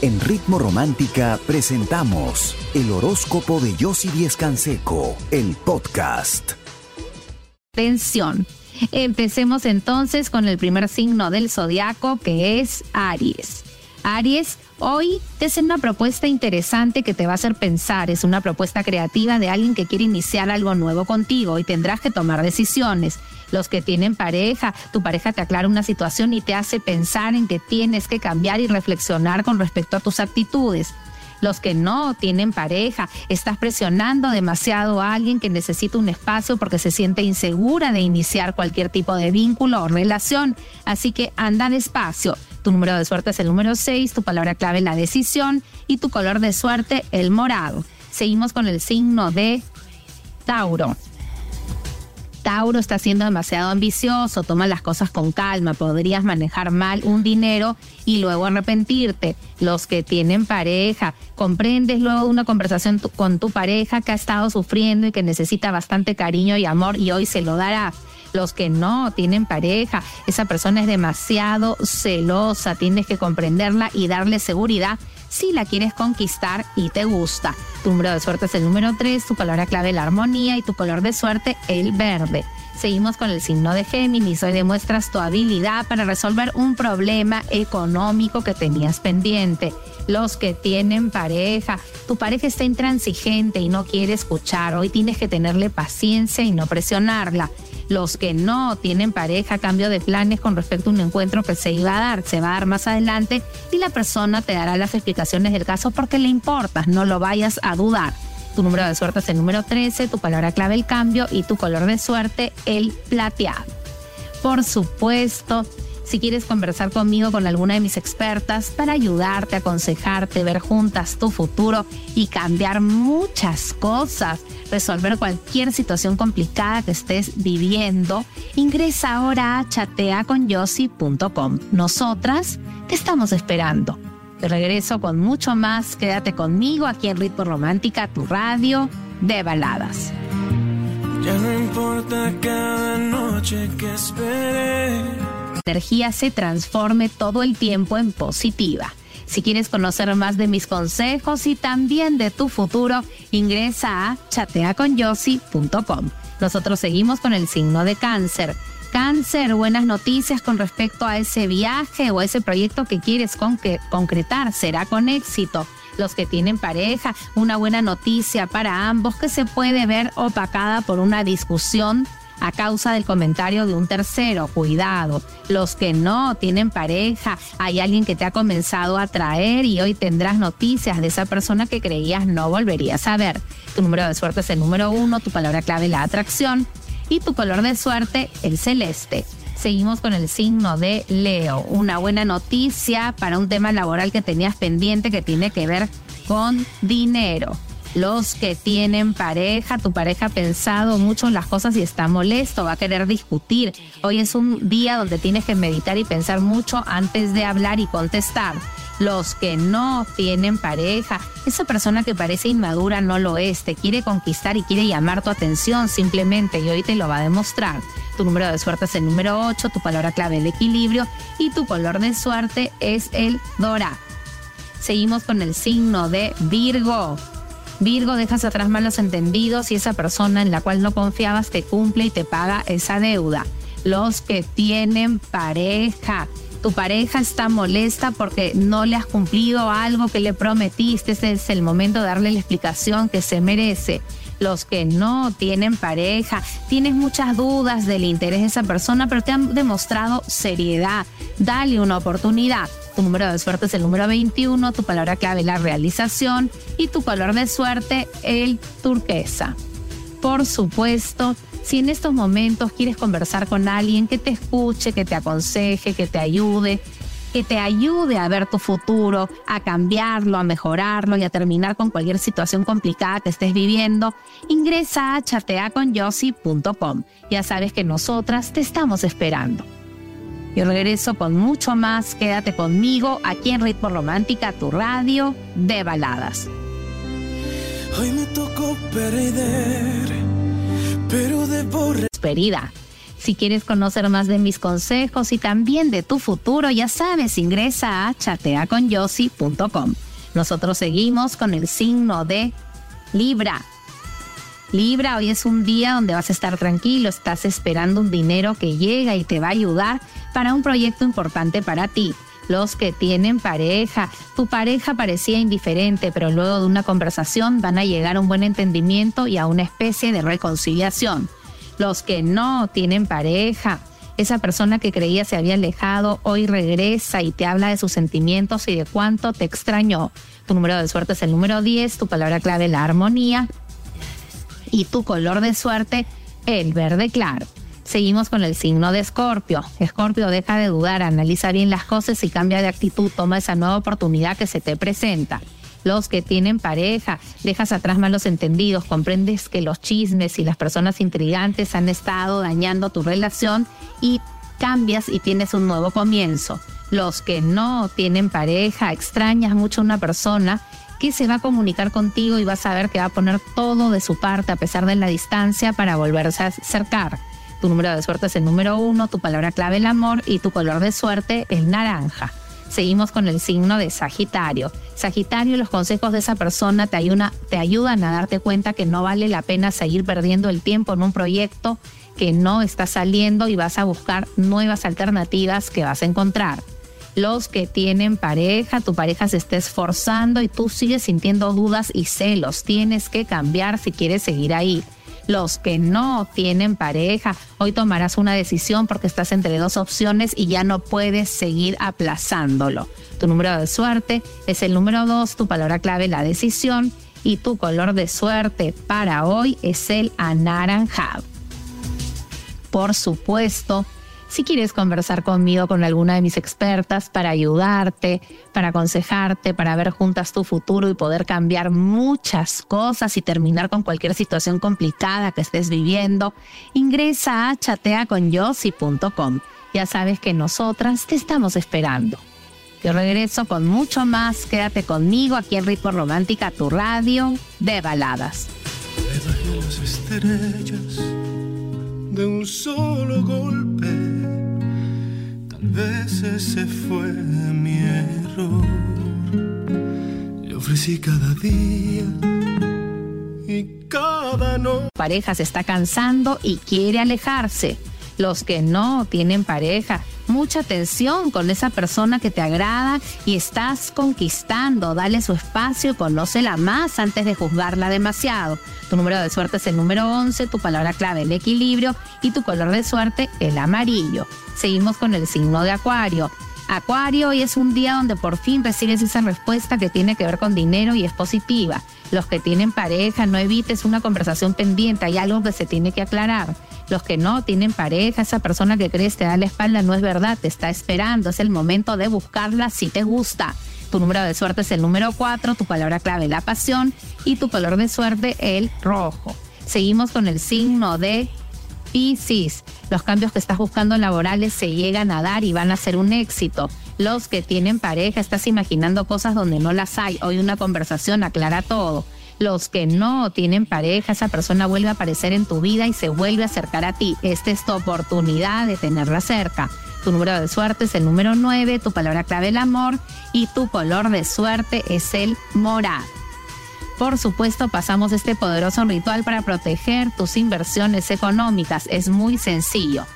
En Ritmo Romántica presentamos el horóscopo de Yossi Díez Canseco, el podcast. Atención. Empecemos entonces con el primer signo del zodiaco que es Aries. Aries, hoy te hacen una propuesta interesante que te va a hacer pensar. Es una propuesta creativa de alguien que quiere iniciar algo nuevo contigo y tendrás que tomar decisiones. Los que tienen pareja, tu pareja te aclara una situación y te hace pensar en que tienes que cambiar y reflexionar con respecto a tus actitudes los que no tienen pareja, estás presionando demasiado a alguien que necesita un espacio porque se siente insegura de iniciar cualquier tipo de vínculo o relación. Así que anda despacio. Tu número de suerte es el número 6, tu palabra clave la decisión y tu color de suerte el morado. Seguimos con el signo de Tauro. Tauro está siendo demasiado ambicioso, toma las cosas con calma, podrías manejar mal un dinero y luego arrepentirte. Los que tienen pareja, comprendes luego una conversación con tu pareja que ha estado sufriendo y que necesita bastante cariño y amor y hoy se lo dará los que no tienen pareja, esa persona es demasiado celosa, tienes que comprenderla y darle seguridad si la quieres conquistar y te gusta. Tu número de suerte es el número 3, tu palabra clave la armonía y tu color de suerte el verde. Seguimos con el signo de Géminis. Hoy demuestras tu habilidad para resolver un problema económico que tenías pendiente. Los que tienen pareja, tu pareja está intransigente y no quiere escuchar. Hoy tienes que tenerle paciencia y no presionarla los que no tienen pareja, cambio de planes con respecto a un encuentro que se iba a dar, se va a dar más adelante y la persona te dará las explicaciones del caso porque le importas, no lo vayas a dudar. Tu número de suerte es el número 13, tu palabra clave el cambio y tu color de suerte el plateado. Por supuesto, si quieres conversar conmigo con alguna de mis expertas para ayudarte, aconsejarte, ver juntas tu futuro y cambiar muchas cosas, resolver cualquier situación complicada que estés viviendo, ingresa ahora a chateaconyossi.com. Nosotras te estamos esperando. Te regreso con mucho más. Quédate conmigo aquí en Ritmo Romántica, tu radio de baladas. Ya no importa cada noche que energía se transforme todo el tiempo en positiva. Si quieres conocer más de mis consejos y también de tu futuro, ingresa a chateaconyossi.com. Nosotros seguimos con el signo de cáncer. Cáncer, buenas noticias con respecto a ese viaje o ese proyecto que quieres concretar. Será con éxito los que tienen pareja, una buena noticia para ambos que se puede ver opacada por una discusión a causa del comentario de un tercero. Cuidado, los que no tienen pareja, hay alguien que te ha comenzado a atraer y hoy tendrás noticias de esa persona que creías no volverías a ver. Tu número de suerte es el número uno, tu palabra clave la atracción y tu color de suerte el celeste. Seguimos con el signo de Leo. Una buena noticia para un tema laboral que tenías pendiente que tiene que ver con dinero los que tienen pareja, tu pareja ha pensado mucho en las cosas y está molesto, va a querer discutir. Hoy es un día donde tienes que meditar y pensar mucho antes de hablar y contestar. Los que no tienen pareja, esa persona que parece inmadura no lo es, te quiere conquistar y quiere llamar tu atención simplemente y hoy te lo va a demostrar. Tu número de suerte es el número 8, tu palabra clave el equilibrio y tu color de suerte es el dorado. Seguimos con el signo de Virgo. Virgo, dejas atrás malos entendidos y esa persona en la cual no confiabas te cumple y te paga esa deuda. Los que tienen pareja. Tu pareja está molesta porque no le has cumplido algo que le prometiste. Este es el momento de darle la explicación que se merece los que no tienen pareja, tienes muchas dudas del interés de esa persona, pero te han demostrado seriedad. Dale una oportunidad. Tu número de suerte es el número 21, tu palabra clave la realización y tu color de suerte el turquesa. Por supuesto, si en estos momentos quieres conversar con alguien que te escuche, que te aconseje, que te ayude, que te ayude a ver tu futuro, a cambiarlo, a mejorarlo y a terminar con cualquier situación complicada que estés viviendo, ingresa a chateaconyossi.com. Ya sabes que nosotras te estamos esperando. Y regreso con mucho más. Quédate conmigo aquí en Ritmo Romántica, tu radio de baladas. Hoy me tocó perder, pero de Prosperidad. Si quieres conocer más de mis consejos y también de tu futuro, ya sabes, ingresa a chateaconyossi.com. Nosotros seguimos con el signo de Libra. Libra, hoy es un día donde vas a estar tranquilo, estás esperando un dinero que llega y te va a ayudar para un proyecto importante para ti. Los que tienen pareja, tu pareja parecía indiferente, pero luego de una conversación van a llegar a un buen entendimiento y a una especie de reconciliación. Los que no tienen pareja, esa persona que creía se había alejado hoy regresa y te habla de sus sentimientos y de cuánto te extrañó. Tu número de suerte es el número 10, tu palabra clave la armonía y tu color de suerte el verde claro. Seguimos con el signo de Escorpio. Escorpio, deja de dudar, analiza bien las cosas y cambia de actitud, toma esa nueva oportunidad que se te presenta los que tienen pareja, dejas atrás malos entendidos, comprendes que los chismes y las personas intrigantes han estado dañando tu relación y cambias y tienes un nuevo comienzo. Los que no tienen pareja, extrañas mucho a una persona que se va a comunicar contigo y vas a ver que va a poner todo de su parte a pesar de la distancia para volverse a acercar. Tu número de suerte es el número uno, tu palabra clave el amor y tu color de suerte el naranja. Seguimos con el signo de Sagitario. Sagitario, los consejos de esa persona te, te ayudan a darte cuenta que no vale la pena seguir perdiendo el tiempo en un proyecto que no está saliendo y vas a buscar nuevas alternativas que vas a encontrar. Los que tienen pareja, tu pareja se está esforzando y tú sigues sintiendo dudas y celos. Tienes que cambiar si quieres seguir ahí los que no tienen pareja. Hoy tomarás una decisión porque estás entre dos opciones y ya no puedes seguir aplazándolo. Tu número de suerte es el número dos, tu palabra clave la decisión y tu color de suerte para hoy es el anaranjado. Por supuesto, si quieres conversar conmigo, con alguna de mis expertas para ayudarte, para aconsejarte, para ver juntas tu futuro y poder cambiar muchas cosas y terminar con cualquier situación complicada que estés viviendo, ingresa a chateaconyossi.com. Ya sabes que nosotras te estamos esperando. Yo regreso con mucho más. Quédate conmigo aquí en Ritmo Romántica, tu radio de baladas. de un solo golpe vez ese fue mi error. Le ofrecí cada día y cada noche. Pareja se está cansando y quiere alejarse. Los que no tienen pareja, mucha atención con esa persona que te agrada y estás conquistando. Dale su espacio y conócela más antes de juzgarla demasiado. Tu número de suerte es el número 11, tu palabra clave el equilibrio y tu color de suerte el amarillo. Seguimos con el signo de Acuario. Acuario, hoy es un día donde por fin recibes esa respuesta que tiene que ver con dinero y es positiva. Los que tienen pareja, no evites una conversación pendiente, hay algo que se tiene que aclarar. Los que no tienen pareja, esa persona que crees te da la espalda no es verdad, te está esperando, es el momento de buscarla si te gusta. Tu número de suerte es el número 4, tu palabra clave la pasión y tu color de suerte el rojo. Seguimos con el signo de Piscis, los cambios que estás buscando laborales se llegan a dar y van a ser un éxito. Los que tienen pareja, estás imaginando cosas donde no las hay. Hoy una conversación aclara todo. Los que no tienen pareja, esa persona vuelve a aparecer en tu vida y se vuelve a acercar a ti. Esta es tu oportunidad de tenerla cerca. Tu número de suerte es el número 9, tu palabra clave el amor y tu color de suerte es el morado. Por supuesto, pasamos este poderoso ritual para proteger tus inversiones económicas. Es muy sencillo.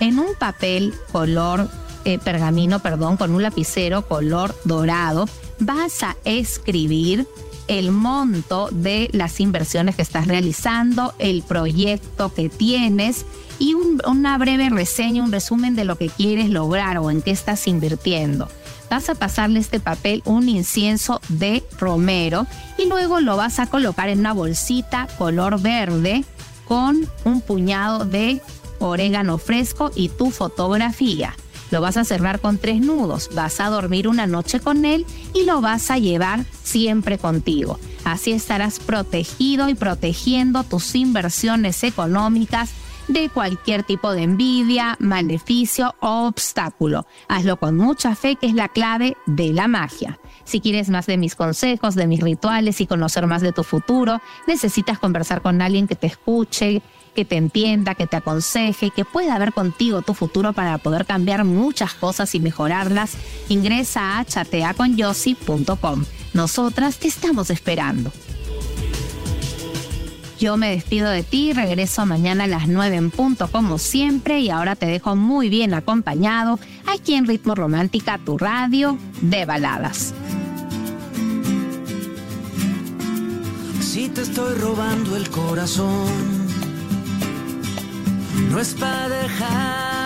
En un papel color eh, pergamino, perdón, con un lapicero color dorado, vas a escribir el monto de las inversiones que estás realizando, el proyecto que tienes y una breve reseña, un resumen de lo que quieres lograr o en qué estás invirtiendo vas a pasarle este papel un incienso de romero y luego lo vas a colocar en una bolsita color verde con un puñado de orégano fresco y tu fotografía. Lo vas a cerrar con tres nudos, vas a dormir una noche con él y lo vas a llevar siempre contigo. Así estarás protegido y protegiendo tus inversiones económicas de cualquier tipo de envidia, maleficio o obstáculo. Hazlo con mucha fe que es la clave de la magia. Si quieres más de mis consejos, de mis rituales y conocer más de tu futuro, necesitas conversar con alguien que te escuche, que te entienda, que te aconseje, que pueda ver contigo tu futuro para poder cambiar muchas cosas y mejorarlas, ingresa a chateaconyossi.com. Nosotras te estamos esperando. Yo me despido de ti, regreso mañana a las 9 en punto como siempre y ahora te dejo muy bien acompañado aquí en Ritmo Romántica, tu radio de baladas. Si te estoy robando el corazón, no es para dejar.